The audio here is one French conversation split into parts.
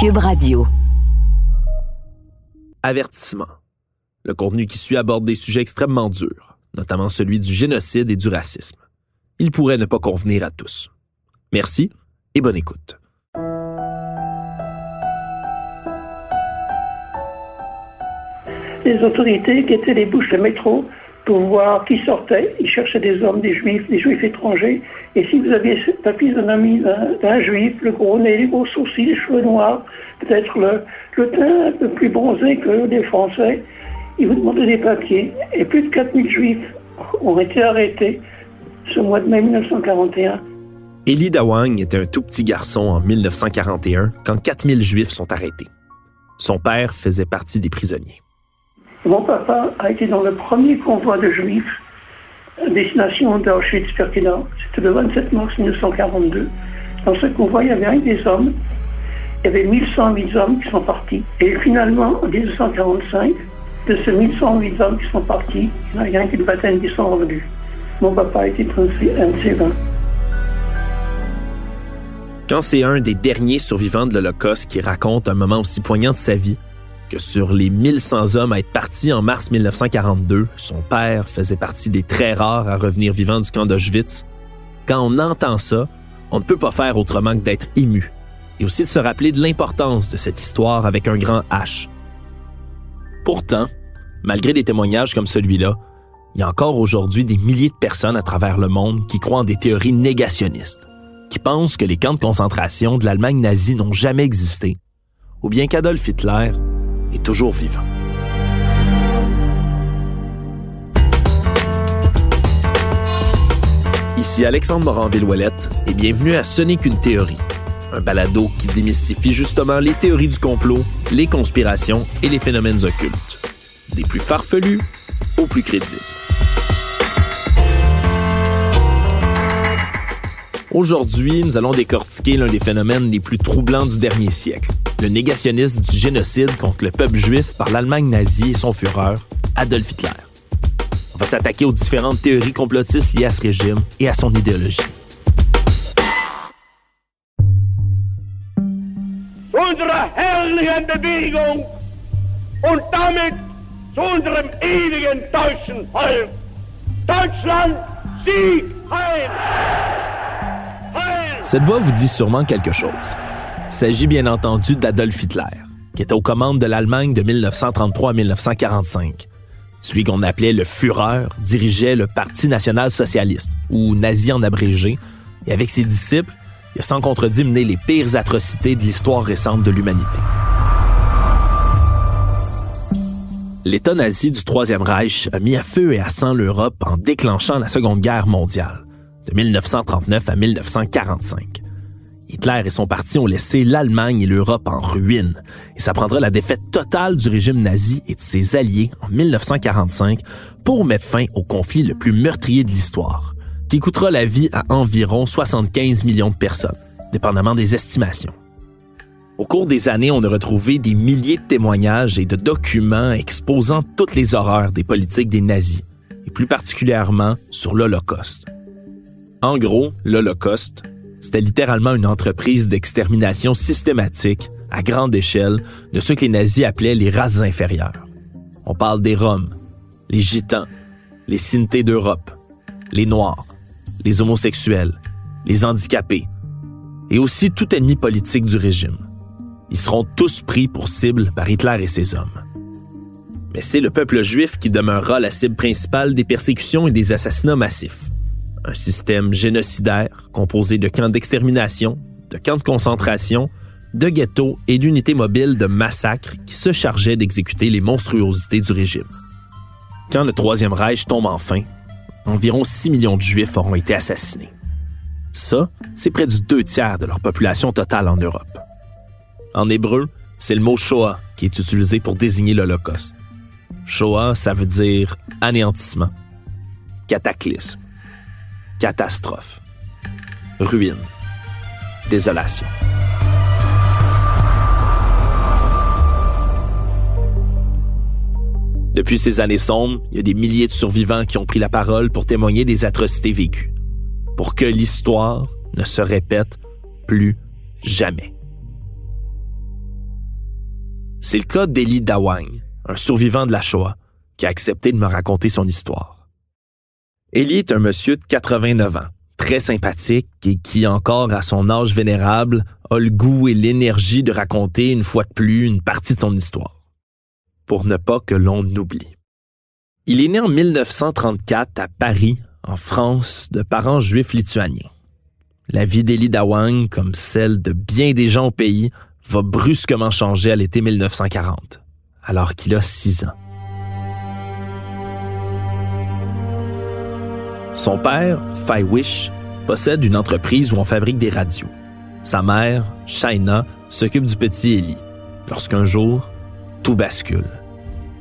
Cube Radio. Avertissement. Le contenu qui suit aborde des sujets extrêmement durs, notamment celui du génocide et du racisme. Il pourrait ne pas convenir à tous. Merci et bonne écoute. Les autorités guettaient les bouches de métro pour voir qui sortait. Ils cherchaient des hommes, des juifs, des juifs étrangers. Et si vous aviez la physionomie d'un juif, le gros nez, les gros sourcils, les cheveux noirs, peut-être le, teint un peu plus bronzé que des Français, ils vous demandaient des papiers. Et plus de 4000 juifs ont été arrêtés ce mois de mai 1941. Élie Dawang était un tout petit garçon en 1941 quand 4000 juifs sont arrêtés. Son père faisait partie des prisonniers. Mon papa a été dans le premier convoi de juifs à destination d'Auschwitz-Birkenau. C'était le 27 mars 1942. Dans ce convoi, il y avait un des hommes. Il y avait 1108 hommes qui sont partis. Et finalement, en 1945, de ces 1108 hommes qui sont partis, il n'y a rien qu'une vingtaine qui sont revenus. Mon papa a été un de ces 20. Quand c'est un des derniers survivants de l'Holocauste qui raconte un moment aussi poignant de sa vie, que sur les 1100 hommes à être partis en mars 1942, son père faisait partie des très rares à revenir vivant du camp d'Auschwitz. Quand on entend ça, on ne peut pas faire autrement que d'être ému et aussi de se rappeler de l'importance de cette histoire avec un grand H. Pourtant, malgré des témoignages comme celui-là, il y a encore aujourd'hui des milliers de personnes à travers le monde qui croient en des théories négationnistes, qui pensent que les camps de concentration de l'Allemagne nazie n'ont jamais existé, ou bien qu'Adolf Hitler est toujours vivant. Ici Alexandre Moranville-Ouellette et bienvenue à Ce n'est qu'une théorie, un balado qui démystifie justement les théories du complot, les conspirations et les phénomènes occultes, des plus farfelus aux plus crédibles. Aujourd'hui, nous allons décortiquer l'un des phénomènes les plus troublants du dernier siècle, le négationnisme du génocide contre le peuple juif par l'Allemagne nazie et son fureur, Adolf Hitler. On va s'attaquer aux différentes théories complotistes liées à ce régime et à son idéologie. Unsere herrlichen Bewegung und damit zu unserem ewigen deutschen Volk. Deutschland, Sieg, Heil! Cette voix vous dit sûrement quelque chose. S'agit bien entendu d'Adolf Hitler, qui était aux commandes de l'Allemagne de 1933 à 1945. Celui qu'on appelait le Führer dirigeait le Parti national-socialiste, ou nazi en abrégé, et avec ses disciples, il a sans contredit mené les pires atrocités de l'histoire récente de l'humanité. L'État nazi du Troisième Reich a mis à feu et à sang l'Europe en déclenchant la Seconde Guerre mondiale, de 1939 à 1945. Hitler et son parti ont laissé l'Allemagne et l'Europe en ruine, et ça prendra la défaite totale du régime nazi et de ses alliés en 1945 pour mettre fin au conflit le plus meurtrier de l'histoire, qui coûtera la vie à environ 75 millions de personnes, dépendamment des estimations. Au cours des années, on a retrouvé des milliers de témoignages et de documents exposant toutes les horreurs des politiques des nazis, et plus particulièrement sur l'Holocauste. En gros, l'Holocauste, c'était littéralement une entreprise d'extermination systématique, à grande échelle, de ceux que les nazis appelaient les races inférieures. On parle des Roms, les Gitans, les Sintés d'Europe, les Noirs, les homosexuels, les handicapés, et aussi tout ennemi politique du régime. Ils seront tous pris pour cible par Hitler et ses hommes. Mais c'est le peuple juif qui demeurera la cible principale des persécutions et des assassinats massifs un système génocidaire composé de camps d'extermination, de camps de concentration, de ghettos et d'unités mobiles de massacres qui se chargeaient d'exécuter les monstruosités du régime. Quand le Troisième Reich tombe enfin, environ 6 millions de Juifs auront été assassinés. Ça, c'est près du deux tiers de leur population totale en Europe. En hébreu, c'est le mot Shoah qui est utilisé pour désigner l'Holocauste. Shoah, ça veut dire anéantissement, cataclysme catastrophe, ruine, désolation. Depuis ces années sombres, il y a des milliers de survivants qui ont pris la parole pour témoigner des atrocités vécues, pour que l'histoire ne se répète plus jamais. C'est le cas d'Eli Dawang, un survivant de la Shoah, qui a accepté de me raconter son histoire. Eli est un monsieur de 89 ans, très sympathique et qui, encore à son âge vénérable, a le goût et l'énergie de raconter une fois de plus une partie de son histoire. Pour ne pas que l'on oublie. Il est né en 1934 à Paris, en France, de parents juifs lituaniens. La vie d'Eli Dawang, comme celle de bien des gens au pays, va brusquement changer à l'été 1940, alors qu'il a six ans. Son père, Fai Wish, possède une entreprise où on fabrique des radios. Sa mère, Shaina, s'occupe du petit Eli, lorsqu'un jour, tout bascule.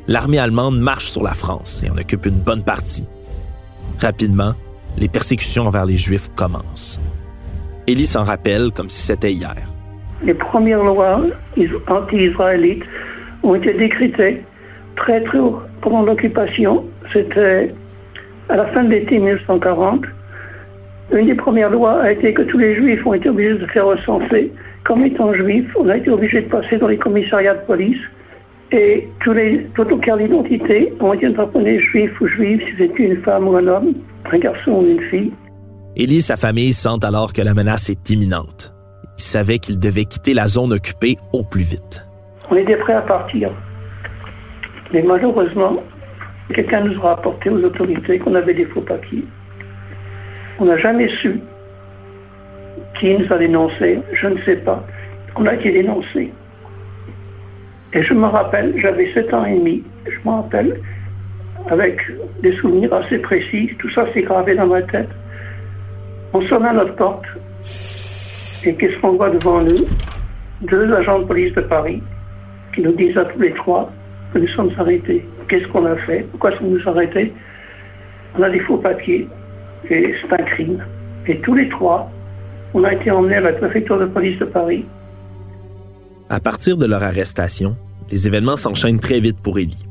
L'armée allemande marche sur la France et en occupe une bonne partie. Rapidement, les persécutions envers les Juifs commencent. Eli s'en rappelle comme si c'était hier. Les premières lois anti-israélites ont été décrétées très haut pendant l'occupation. C'était à la fin de l'été 1940. Une des premières lois a été que tous les juifs ont été obligés de se faire recenser. Comme étant juifs, on a été obligé de passer dans les commissariats de police et tous les, toutes les cartes d'identité ont été interpellés juifs ou juifs si c'était une femme ou un homme, un garçon ou une fille. Élie et sa famille sentent alors que la menace est imminente. Ils savaient qu'ils devaient quitter la zone occupée au plus vite. On était prêts à partir. Mais malheureusement, quelqu'un nous a rapporté aux autorités qu'on avait des faux papiers. On n'a jamais su qui nous a dénoncés, je ne sais pas. On a été dénoncés. Et je me rappelle, j'avais 7 ans et demi, je me rappelle, avec des souvenirs assez précis, tout ça s'est gravé dans ma tête. On sonne à notre porte, et qu'est-ce qu'on voit devant nous? Deux agents de police de Paris qui nous disent à tous les trois que nous sommes arrêtés. Qu'est-ce qu'on a fait Pourquoi sommes-nous arrêtés On a des faux papiers, et c'est un crime. Et tous les trois, on a été emmenés à la préfecture de police de Paris à partir de leur arrestation, les événements s'enchaînent très vite pour Ellie.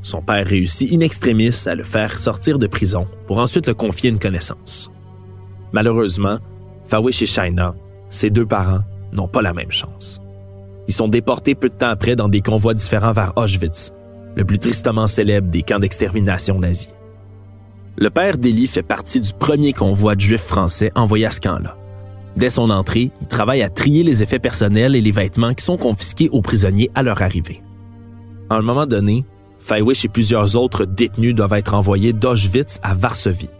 Son père réussit in extremis à le faire sortir de prison pour ensuite le confier une connaissance. Malheureusement, Fawish et Shaina, ses deux parents, n'ont pas la même chance. Ils sont déportés peu de temps après dans des convois différents vers Auschwitz, le plus tristement célèbre des camps d'extermination nazis. Le père d'Elie fait partie du premier convoi de juifs français envoyé à ce camp-là. Dès son entrée, il travaille à trier les effets personnels et les vêtements qui sont confisqués aux prisonniers à leur arrivée. À un moment donné, Feiwish et plusieurs autres détenus doivent être envoyés d'Auschwitz à Varsovie,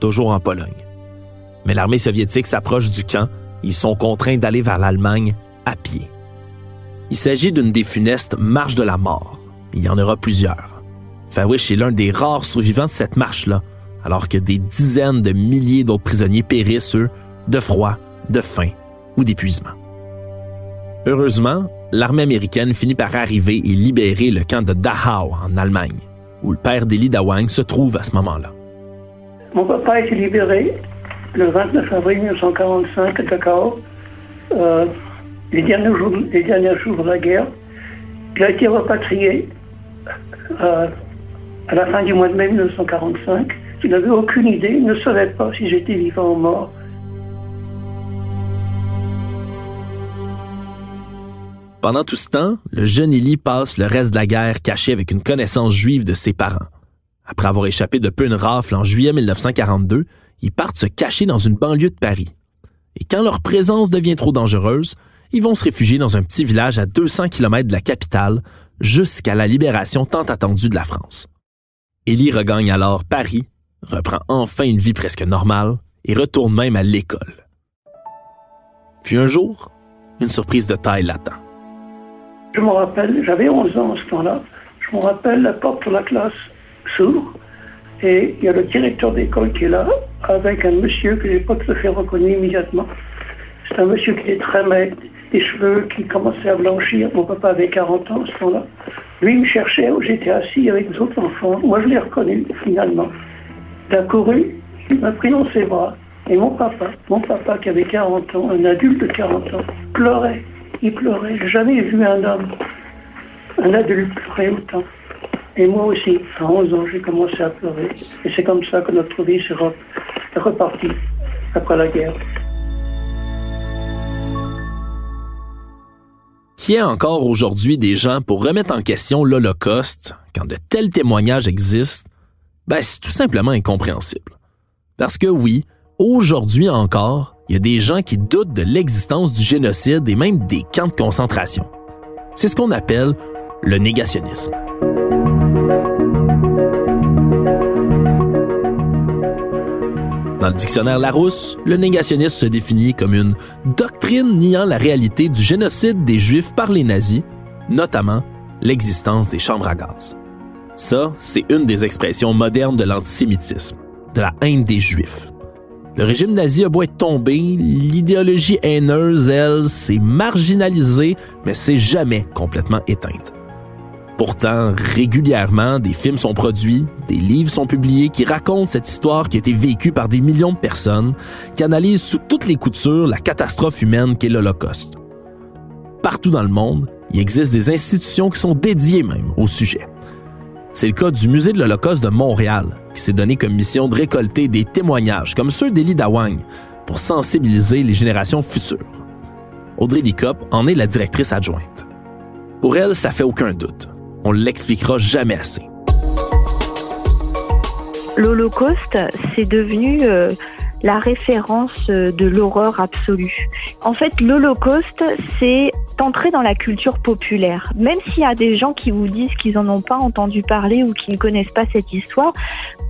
toujours en Pologne. Mais l'armée soviétique s'approche du camp et ils sont contraints d'aller vers l'Allemagne à pied. Il s'agit d'une des funestes marches de la mort. Il y en aura plusieurs. Feiwish est l'un des rares survivants de cette marche-là, alors que des dizaines de milliers d'autres prisonniers périssent, eux, de froid de faim ou d'épuisement. Heureusement, l'armée américaine finit par arriver et libérer le camp de Dachau en Allemagne, où le père d'Eli Dawang se trouve à ce moment-là. Mon papa a été libéré le 29 avril 1945 à Dachau, euh, les derniers jours de la guerre. Il a été repatrié euh, à la fin du mois de mai 1945. Il n'avait aucune idée, ne savait pas si j'étais vivant ou mort. Pendant tout ce temps, le jeune Élie passe le reste de la guerre caché avec une connaissance juive de ses parents. Après avoir échappé de peu une rafle en juillet 1942, ils partent se cacher dans une banlieue de Paris. Et quand leur présence devient trop dangereuse, ils vont se réfugier dans un petit village à 200 km de la capitale jusqu'à la libération tant attendue de la France. Élie regagne alors Paris, reprend enfin une vie presque normale et retourne même à l'école. Puis un jour, une surprise de taille l'attend. Je me rappelle, j'avais 11 ans à ce temps-là, je me rappelle, la porte de la classe s'ouvre et il y a le directeur d'école qui est là avec un monsieur que j'ai pas tout à fait reconnu immédiatement. C'est un monsieur qui est très maigre, des cheveux qui commençaient à blanchir. Mon papa avait 40 ans à ce temps-là. Lui, me cherchait j'étais assis avec les autres enfants. Moi, je l'ai reconnu finalement. Il a couru, il m'a pris dans ses bras. Et mon papa, mon papa qui avait 40 ans, un adulte de 40 ans, pleurait il pleurait. J'ai jamais vu un homme, un adulte pleurer autant. Et moi aussi, à 11 ans, j'ai commencé à pleurer. Et c'est comme ça que notre vie s'est repartie après la guerre. Qu'il y encore aujourd'hui des gens pour remettre en question l'Holocauste, quand de tels témoignages existent, ben, c'est tout simplement incompréhensible. Parce que oui, aujourd'hui encore, il y a des gens qui doutent de l'existence du génocide et même des camps de concentration. C'est ce qu'on appelle le négationnisme. Dans le dictionnaire Larousse, le négationnisme se définit comme une doctrine niant la réalité du génocide des Juifs par les nazis, notamment l'existence des chambres à gaz. Ça, c'est une des expressions modernes de l'antisémitisme, de la haine des Juifs. Le régime nazi a beau être tombé, l'idéologie haineuse, elle, s'est marginalisée, mais c'est jamais complètement éteinte. Pourtant, régulièrement, des films sont produits, des livres sont publiés qui racontent cette histoire qui a été vécue par des millions de personnes, qui analysent sous toutes les coutures la catastrophe humaine qu'est l'Holocauste. Partout dans le monde, il existe des institutions qui sont dédiées même au sujet. C'est le cas du Musée de l'Holocauste de Montréal, qui s'est donné comme mission de récolter des témoignages comme ceux d'Elie Dawang pour sensibiliser les générations futures. Audrey Dicop en est la directrice adjointe. Pour elle, ça fait aucun doute on l'expliquera jamais assez. L'Holocauste, c'est devenu euh, la référence euh, de l'horreur absolue. En fait, l'Holocauste, c'est entrer dans la culture populaire. Même s'il y a des gens qui vous disent qu'ils n'en ont pas entendu parler ou qui ne connaissent pas cette histoire,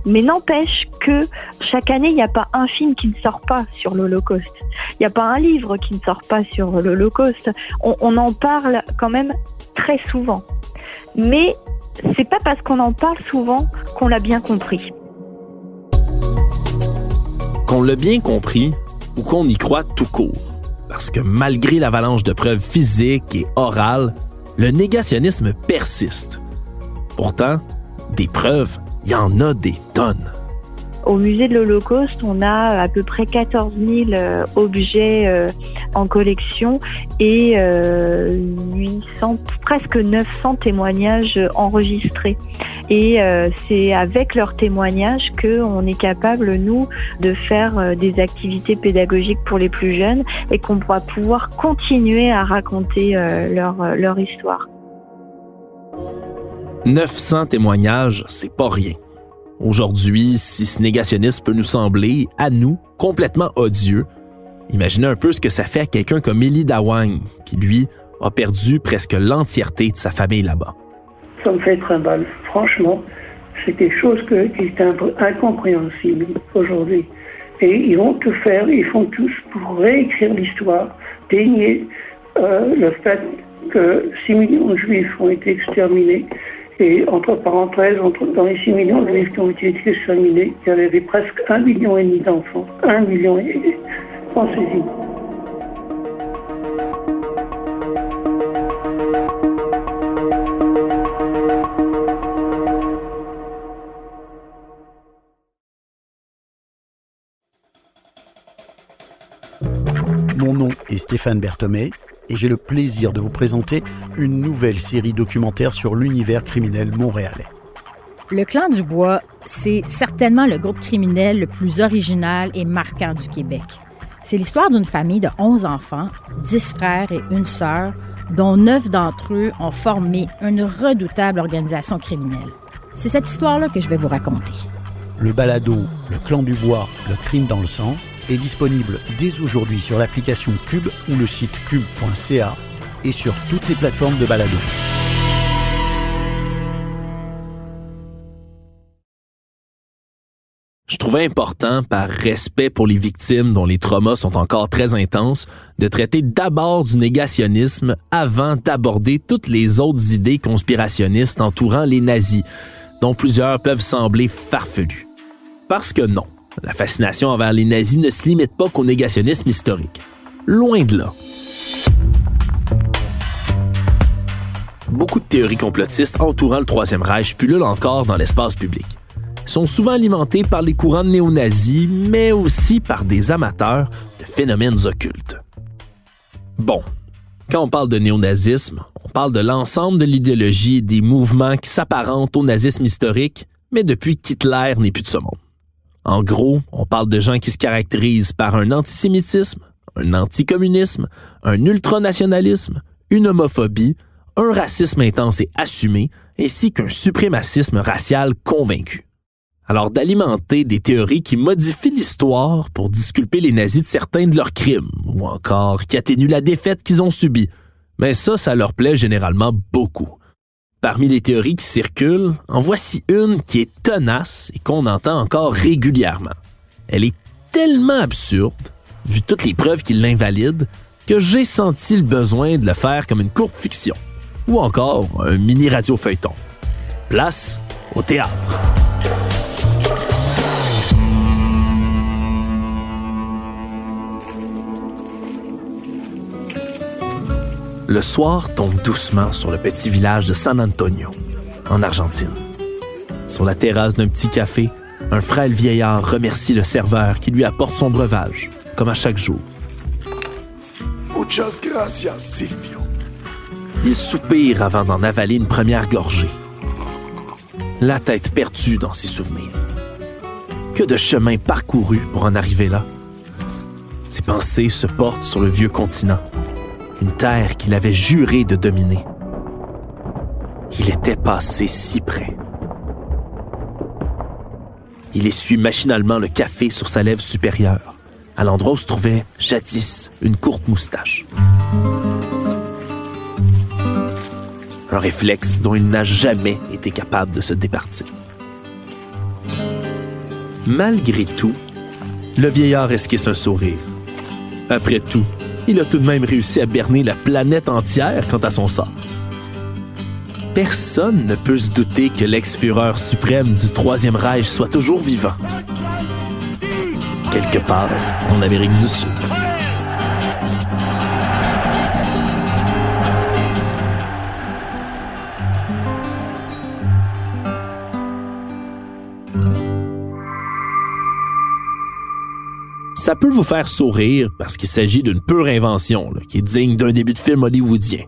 mais n'empêche que chaque année, il n'y a pas un film qui ne sort pas sur l'Holocauste. Il n'y a pas un livre qui ne sort pas sur l'Holocauste. on en parle quand même très souvent mais c'est pas parce qu'on en parle souvent qu'on l'a bien compris. Qu'on l'a bien compris ou qu'on y croit tout court. Parce que malgré l'avalanche de preuves physiques et orales, le négationnisme persiste. Pourtant, des preuves, il y en a des tonnes. Au musée de l'Holocauste, on a à peu près 14 000 euh, objets euh, en collection et 800, euh, presque 900 témoignages enregistrés. Et c'est avec leurs témoignages qu'on est capable, nous, de faire des activités pédagogiques pour les plus jeunes et qu'on pourra pouvoir continuer à raconter leur, leur histoire. 900 témoignages, c'est pas rien. Aujourd'hui, si ce négationnisme peut nous sembler, à nous, complètement odieux, imaginez un peu ce que ça fait à quelqu'un comme Elie Dawang, qui, lui, a perdu presque l'entièreté de sa famille là-bas. Ça me fait très mal. Franchement, c'est quelque chose qui est incompréhensible aujourd'hui. Et ils vont tout faire, ils font tous pour réécrire l'histoire, dénier euh, le fait que 6 millions de juifs ont été exterminés et entre parenthèses, entre, dans les 6 millions de juifs qui ont été exterminés, il y avait presque 1 million d'enfants. 1 million. Pensez-y. Stéphane Berthomé et j'ai le plaisir de vous présenter une nouvelle série documentaire sur l'univers criminel montréalais. Le clan du Bois, c'est certainement le groupe criminel le plus original et marquant du Québec. C'est l'histoire d'une famille de 11 enfants, 10 frères et une sœur, dont 9 d'entre eux ont formé une redoutable organisation criminelle. C'est cette histoire-là que je vais vous raconter. Le balado Le clan du bois, le crime dans le sang est disponible dès aujourd'hui sur l'application Cube ou le site cube.ca et sur toutes les plateformes de balado. Je trouvais important, par respect pour les victimes dont les traumas sont encore très intenses, de traiter d'abord du négationnisme avant d'aborder toutes les autres idées conspirationnistes entourant les nazis, dont plusieurs peuvent sembler farfelues. Parce que non, la fascination envers les nazis ne se limite pas qu'au négationnisme historique. Loin de là. Beaucoup de théories complotistes entourant le Troisième Reich pullulent encore dans l'espace public. Ils sont souvent alimentées par les courants néo-nazis, mais aussi par des amateurs de phénomènes occultes. Bon, quand on parle de néonazisme, on parle de l'ensemble de l'idéologie et des mouvements qui s'apparentent au nazisme historique, mais depuis qu'Hitler n'est plus de ce monde. En gros, on parle de gens qui se caractérisent par un antisémitisme, un anticommunisme, un ultranationalisme, une homophobie, un racisme intense et assumé, ainsi qu'un suprémacisme racial convaincu. Alors d'alimenter des théories qui modifient l'histoire pour disculper les nazis de certains de leurs crimes, ou encore qui atténuent la défaite qu'ils ont subie. Mais ça, ça leur plaît généralement beaucoup. Parmi les théories qui circulent, en voici une qui est tenace et qu'on entend encore régulièrement. Elle est tellement absurde, vu toutes les preuves qui l'invalident, que j'ai senti le besoin de le faire comme une courte fiction, ou encore un mini radio-feuilleton. Place au théâtre. Le soir tombe doucement sur le petit village de San Antonio, en Argentine. Sur la terrasse d'un petit café, un frêle vieillard remercie le serveur qui lui apporte son breuvage, comme à chaque jour. Muchas gracias, Silvio. Il soupire avant d'en avaler une première gorgée. La tête perdue dans ses souvenirs. Que de chemin parcouru pour en arriver là? Ses pensées se portent sur le vieux continent, une terre qu'il avait juré de dominer. Il était passé si près. Il essuie machinalement le café sur sa lèvre supérieure, à l'endroit où se trouvait jadis une courte moustache. Un réflexe dont il n'a jamais été capable de se départir. Malgré tout, le vieillard esquisse un sourire. Après tout, il a tout de même réussi à berner la planète entière quant à son sort. Personne ne peut se douter que l'ex-fureur suprême du Troisième Reich soit toujours vivant. Quelque part en Amérique du Sud. Ça peut vous faire sourire parce qu'il s'agit d'une pure invention qui est digne d'un début de film hollywoodien.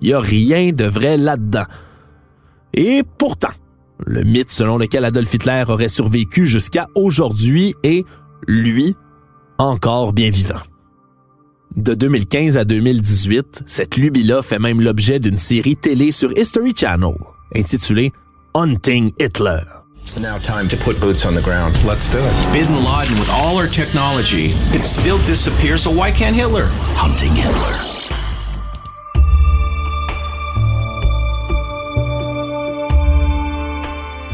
Il n'y a rien de vrai là-dedans. Et pourtant, le mythe selon lequel Adolf Hitler aurait survécu jusqu'à aujourd'hui est, lui, encore bien vivant. De 2015 à 2018, cette lubie-là fait même l'objet d'une série télé sur History Channel, intitulée Hunting Hitler. It's now time to put boots on the ground. Let's do it. Bin Laden, with all our technology, could still disappear, so why can't Hitler? Hunting Hitler.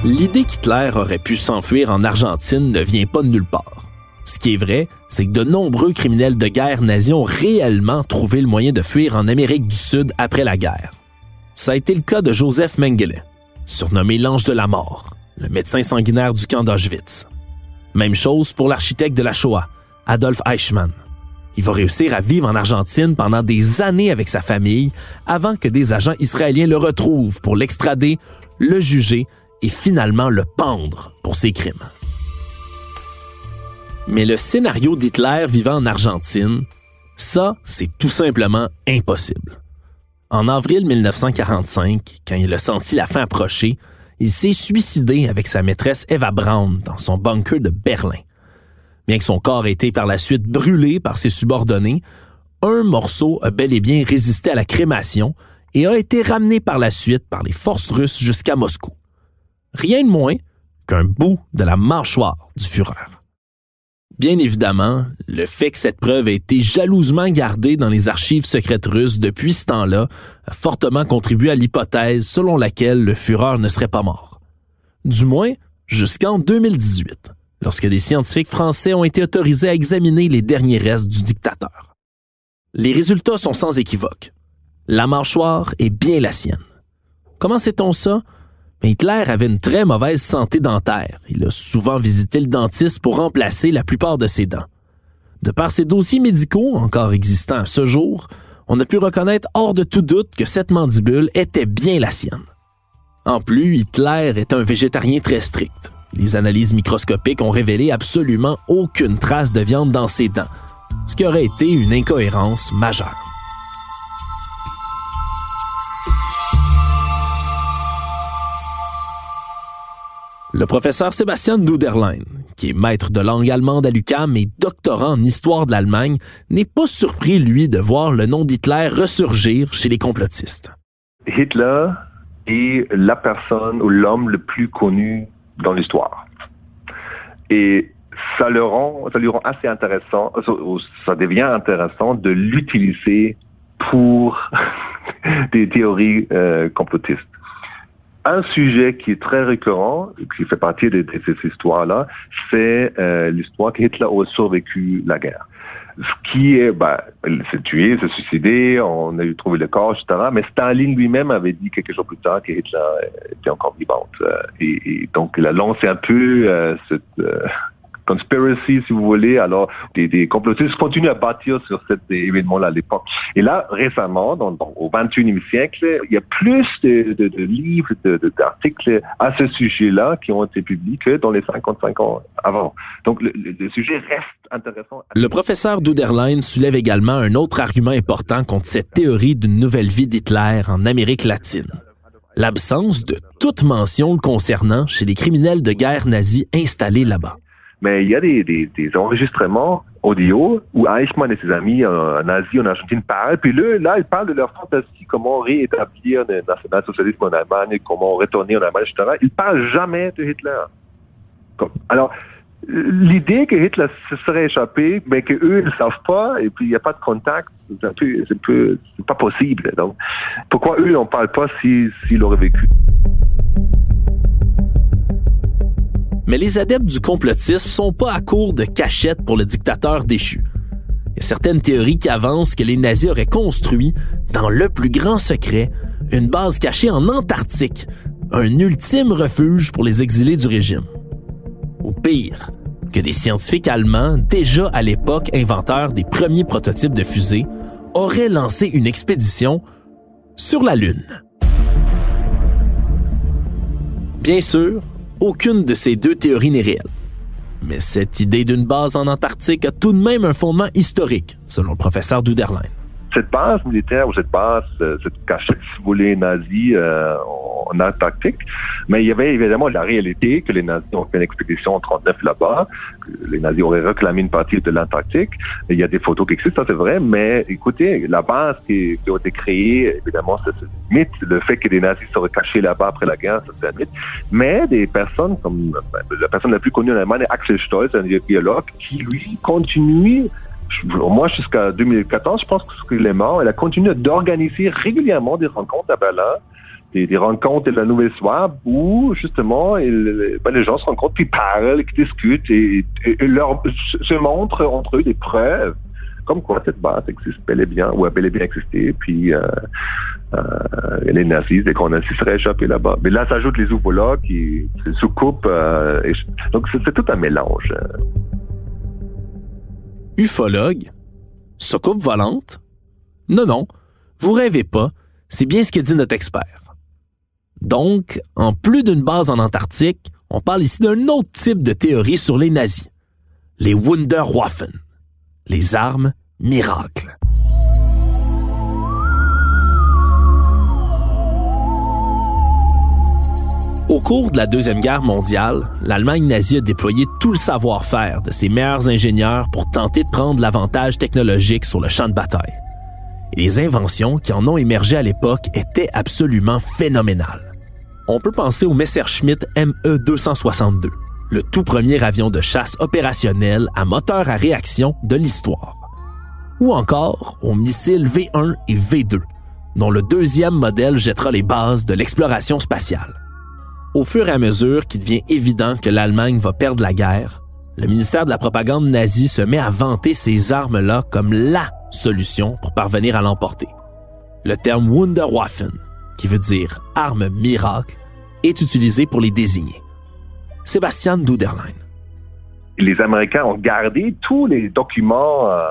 L'idée qu'Hitler aurait pu s'enfuir en Argentine ne vient pas de nulle part. Ce qui est vrai, c'est que de nombreux criminels de guerre nazis ont réellement trouvé le moyen de fuir en Amérique du Sud après la guerre. Ça a été le cas de Joseph Mengele, surnommé l'ange de la mort, le médecin sanguinaire du camp d'Auschwitz. Même chose pour l'architecte de la Shoah, Adolf Eichmann. Il va réussir à vivre en Argentine pendant des années avec sa famille avant que des agents israéliens le retrouvent pour l'extrader, le juger et finalement le pendre pour ses crimes. Mais le scénario d'Hitler vivant en Argentine, ça, c'est tout simplement impossible. En avril 1945, quand il a senti la fin approcher, il s'est suicidé avec sa maîtresse Eva Braun dans son bunker de Berlin. Bien que son corps ait été par la suite brûlé par ses subordonnés, un morceau a bel et bien résisté à la crémation et a été ramené par la suite par les forces russes jusqu'à Moscou. Rien de moins qu'un bout de la mâchoire du Führer. Bien évidemment, le fait que cette preuve ait été jalousement gardée dans les archives secrètes russes depuis ce temps-là a fortement contribué à l'hypothèse selon laquelle le Führer ne serait pas mort. Du moins, jusqu'en 2018, lorsque des scientifiques français ont été autorisés à examiner les derniers restes du dictateur. Les résultats sont sans équivoque. La mâchoire est bien la sienne. Comment sait-on ça? Hitler avait une très mauvaise santé dentaire. Il a souvent visité le dentiste pour remplacer la plupart de ses dents. De par ses dossiers médicaux encore existants à ce jour, on a pu reconnaître hors de tout doute que cette mandibule était bien la sienne. En plus, Hitler est un végétarien très strict. Les analyses microscopiques ont révélé absolument aucune trace de viande dans ses dents, ce qui aurait été une incohérence majeure. Le professeur Sébastien Duderlein, qui est maître de langue allemande à l'UQAM et doctorant en histoire de l'Allemagne, n'est pas surpris, lui, de voir le nom d'Hitler ressurgir chez les complotistes. Hitler est la personne ou l'homme le plus connu dans l'histoire. Et ça le rend, assez intéressant, ça devient intéressant de l'utiliser pour des théories euh, complotistes. Un sujet qui est très récurrent, qui fait partie de, ces histoires-là, c'est euh, l'histoire qu'Hitler a survécu la guerre. Ce qui est, bah, il s'est tué, s'est suicidé, on a eu trouvé le corps, etc. Mais Staline lui-même avait dit quelques jours plus tard que Hitler était encore vivante. Euh, et, et, donc, il a lancé un peu euh, cette, euh, conspiracy, si vous voulez. Alors, des, des complotistes continuent à bâtir sur cet événement-là à l'époque. Et là, récemment, dans, au 21e siècle, il y a plus de, de, de livres, d'articles à ce sujet-là qui ont été publiés que dans les 55 ans avant. Donc, le, le sujet reste intéressant. Le professeur Duderlein soulève également un autre argument important contre cette théorie d'une nouvelle vie d'Hitler en Amérique latine l'absence de toute mention le concernant chez les criminels de guerre nazis installés là-bas mais il y a des, enregistrements audio où Eichmann et ses amis en, en Asie, en Argentine parlent. Puis là, là, ils parlent de leur fantasie, comment réétablir le national-socialisme en Allemagne, comment retourner en Allemagne, etc. Ils parlent jamais de Hitler. Alors, l'idée que Hitler se serait échappé, mais qu'eux ne le savent pas, et puis il n'y a pas de contact, c'est pas possible. Donc, pourquoi eux n'en parlent pas s'il si, aurait vécu? Mais les adeptes du complotisme sont pas à court de cachettes pour le dictateur déchu. Il y a certaines théories qui avancent que les nazis auraient construit, dans le plus grand secret, une base cachée en Antarctique, un ultime refuge pour les exilés du régime. Ou pire, que des scientifiques allemands, déjà à l'époque inventeurs des premiers prototypes de fusées, auraient lancé une expédition sur la Lune. Bien sûr, aucune de ces deux théories n'est réelle. Mais cette idée d'une base en Antarctique a tout de même un fondement historique, selon le professeur Duderlein. Cette base militaire ou cette base, euh, cette cachette, si vous voulez, nazie euh, en Antarctique, mais il y avait évidemment la réalité que les nazis ont fait une expédition en 39 là-bas, que les nazis auraient réclamé une partie de l'Antarctique. Il y a des photos qui existent, ça c'est vrai, mais écoutez, la base qui, qui a été créée, évidemment, c'est ce mythe, le fait que les nazis seraient cachés là-bas après la guerre, c'est un mythe. Mais des personnes comme la personne la plus connue en Allemagne, Axel Stolz, un biologue, qui lui continue au moins jusqu'à 2014, je pense qu'il est mort. Elle a continué d'organiser régulièrement des rencontres à Berlin, des, rencontres de la Nouvelle Soie où justement ben, les gens se rencontrent, puis parlent, qui discutent et, se montrent entre eux des preuves comme quoi cette base existe bel et bien, ou a bel et bien existé, puis euh, euh, les nazis, dès qu'on nazis seraient échappés là-bas. Mais là, s'ajoutent les ufologues qui se soucoupent, euh, et, donc c'est tout un mélange ufologue, soucoupe volante? Non, non, vous rêvez pas, c'est bien ce que dit notre expert. Donc, en plus d'une base en Antarctique, on parle ici d'un autre type de théorie sur les nazis, les Wunderwaffen, les armes miracles. Au cours de la Deuxième Guerre mondiale, l'Allemagne nazie a déployé tout le savoir-faire de ses meilleurs ingénieurs pour tenter de prendre l'avantage technologique sur le champ de bataille. Et les inventions qui en ont émergé à l'époque étaient absolument phénoménales. On peut penser au Messerschmitt ME-262, le tout premier avion de chasse opérationnel à moteur à réaction de l'histoire. Ou encore aux missiles V1 et V2, dont le deuxième modèle jettera les bases de l'exploration spatiale. Au fur et à mesure qu'il devient évident que l'Allemagne va perdre la guerre, le ministère de la propagande nazie se met à vanter ces armes-là comme LA solution pour parvenir à l'emporter. Le terme Wunderwaffen, qui veut dire arme miracle, est utilisé pour les désigner. Sébastien Duderlein. Les Américains ont gardé tous les documents euh,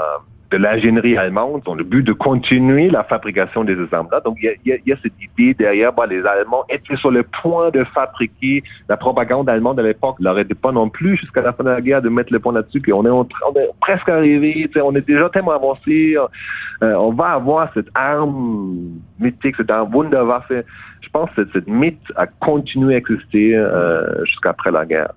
de l'ingénierie allemande dans le but de continuer la fabrication de ces armes-là. Donc, il y, a, cette idée derrière, bah, les Allemands étaient sur le point de fabriquer la propagande allemande à l'époque. Leur n'était pas non plus jusqu'à la fin de la guerre de mettre le point là-dessus, qu'on est, on est presque arrivé, on est déjà tellement avancé, euh, on va avoir cette arme mythique, cette arme Wunderwaffe. Je pense que cette mythe a continué à exister euh, jusqu'après la guerre.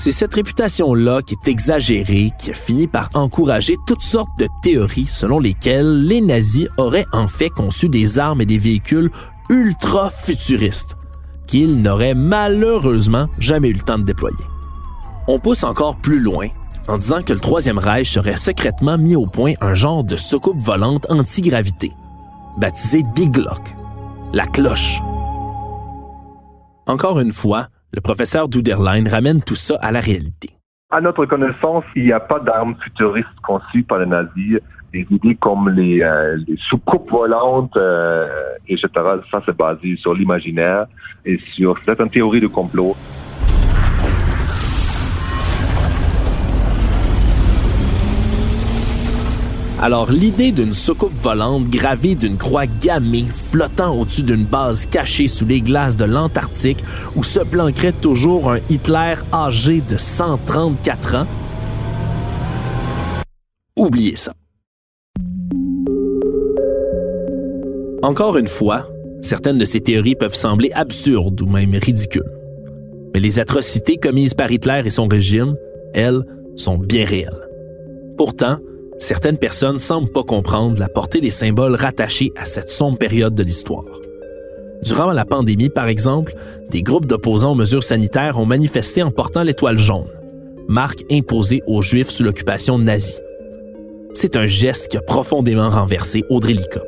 C'est cette réputation-là qui est exagérée qui a fini par encourager toutes sortes de théories selon lesquelles les nazis auraient en fait conçu des armes et des véhicules ultra futuristes qu'ils n'auraient malheureusement jamais eu le temps de déployer. On pousse encore plus loin en disant que le Troisième Reich aurait secrètement mis au point un genre de soucoupe volante antigravité, baptisée Big Lock, la cloche. Encore une fois, le professeur Duderlein ramène tout ça à la réalité. À notre connaissance, il n'y a pas d'armes futuristes conçues par les nazis. Des idées comme les, euh, soucoupes volantes, euh, etc. Ça, c'est basé sur l'imaginaire et sur certaines théories de complot. Alors l'idée d'une soucoupe volante gravée d'une croix gammée flottant au-dessus d'une base cachée sous les glaces de l'Antarctique où se planquerait toujours un Hitler âgé de 134 ans, oubliez ça. Encore une fois, certaines de ces théories peuvent sembler absurdes ou même ridicules. Mais les atrocités commises par Hitler et son régime, elles, sont bien réelles. Pourtant, certaines personnes semblent pas comprendre la portée des symboles rattachés à cette sombre période de l'histoire. Durant la pandémie, par exemple, des groupes d'opposants aux mesures sanitaires ont manifesté en portant l'étoile jaune, marque imposée aux Juifs sous l'occupation nazie. C'est un geste qui a profondément renversé Audrey Licop.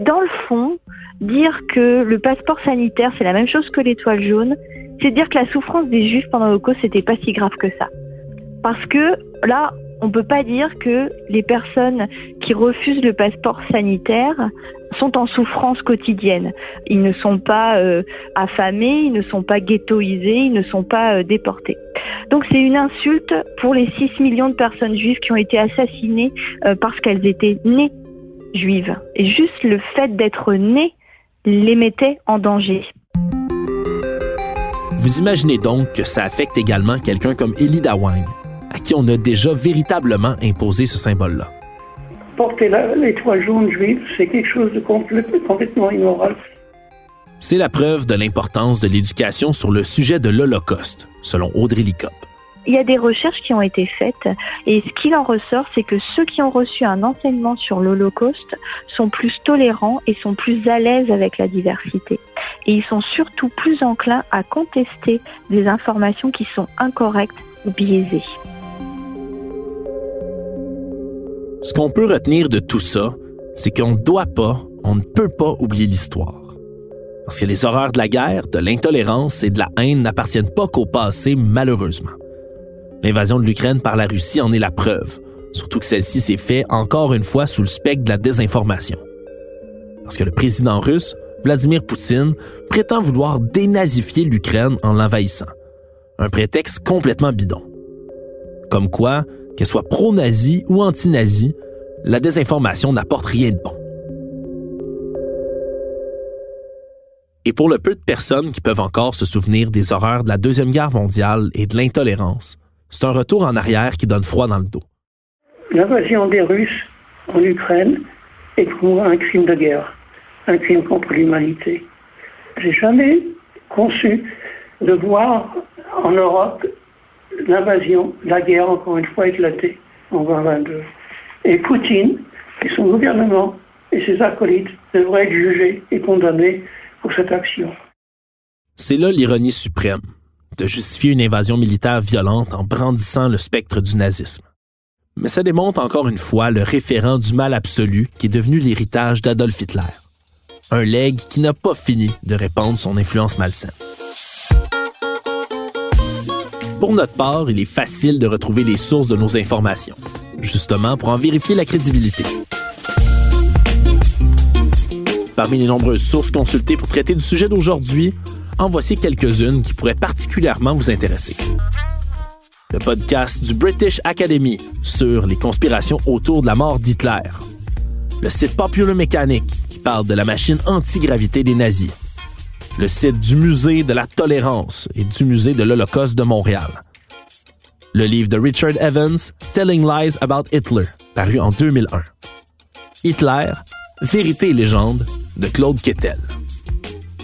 Dans le fond, dire que le passeport sanitaire, c'est la même chose que l'étoile jaune, c'est dire que la souffrance des Juifs pendant l'Holocauste, c'était pas si grave que ça. Parce que là, on ne peut pas dire que les personnes qui refusent le passeport sanitaire sont en souffrance quotidienne. Ils ne sont pas euh, affamés, ils ne sont pas ghettoisés, ils ne sont pas euh, déportés. Donc c'est une insulte pour les 6 millions de personnes juives qui ont été assassinées euh, parce qu'elles étaient nées juives. Et juste le fait d'être nées les mettait en danger. Vous imaginez donc que ça affecte également quelqu'un comme Elie Dawang, à qui on a déjà véritablement imposé ce symbole-là. Porter l'étoile jaune juive, c'est quelque chose de complètement immoral. C'est la preuve de l'importance de l'éducation sur le sujet de l'Holocauste, selon Audrey Licop. Il y a des recherches qui ont été faites et ce qu'il en ressort, c'est que ceux qui ont reçu un enseignement sur l'Holocauste sont plus tolérants et sont plus à l'aise avec la diversité. Et ils sont surtout plus enclins à contester des informations qui sont incorrectes ou biaisées. Ce qu'on peut retenir de tout ça, c'est qu'on ne doit pas, on ne peut pas oublier l'histoire. Parce que les horreurs de la guerre, de l'intolérance et de la haine n'appartiennent pas qu'au passé, malheureusement. L'invasion de l'Ukraine par la Russie en est la preuve, surtout que celle-ci s'est faite encore une fois sous le spectre de la désinformation. Parce que le président russe, Vladimir Poutine, prétend vouloir dénazifier l'Ukraine en l'envahissant. Un prétexte complètement bidon. Comme quoi, qu'elle soit pro-nazi ou anti-nazi, la désinformation n'apporte rien de bon. Et pour le peu de personnes qui peuvent encore se souvenir des horreurs de la Deuxième Guerre mondiale et de l'intolérance, c'est un retour en arrière qui donne froid dans le dos. L'invasion des Russes en Ukraine est pour moi un crime de guerre, un crime contre l'humanité. J'ai jamais conçu de voir en Europe l'invasion, la guerre, encore une fois, éclatée en 2022. Et Poutine et son gouvernement et ses acolytes devraient être jugés et condamnés pour cette action. C'est là l'ironie suprême, de justifier une invasion militaire violente en brandissant le spectre du nazisme. Mais ça démontre encore une fois le référent du mal absolu qui est devenu l'héritage d'Adolf Hitler. Un legs qui n'a pas fini de répandre son influence malsaine. Pour notre part, il est facile de retrouver les sources de nos informations, justement pour en vérifier la crédibilité. Parmi les nombreuses sources consultées pour traiter du sujet d'aujourd'hui, en voici quelques-unes qui pourraient particulièrement vous intéresser. le podcast du British Academy sur les conspirations autour de la mort d'Hitler, le site Popular Mechanic qui parle de la machine antigravité des nazis, le site du Musée de la tolérance et du Musée de l'Holocauste de Montréal, le livre de Richard Evans, Telling Lies About Hitler, paru en 2001. Hitler, Vérité et légende de Claude Kettel.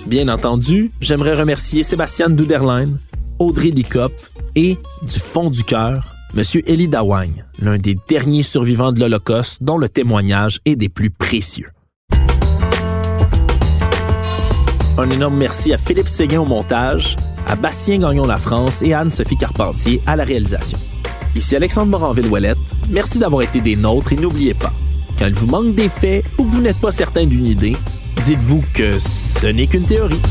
Bien entendu, j'aimerais remercier Sébastien Duderlein, Audrey Licop et, du fond du cœur, M. Elie Dawagne, l'un des derniers survivants de l'Holocauste dont le témoignage est des plus précieux. Un énorme merci à Philippe Séguin au montage, à Bastien Gagnon La France et à Anne-Sophie Carpentier à la réalisation. Ici Alexandre Moranville-Ouellette, merci d'avoir été des nôtres et n'oubliez pas, quand il vous manque des faits ou que vous n'êtes pas certain d'une idée, dites-vous que ce n'est qu'une théorie.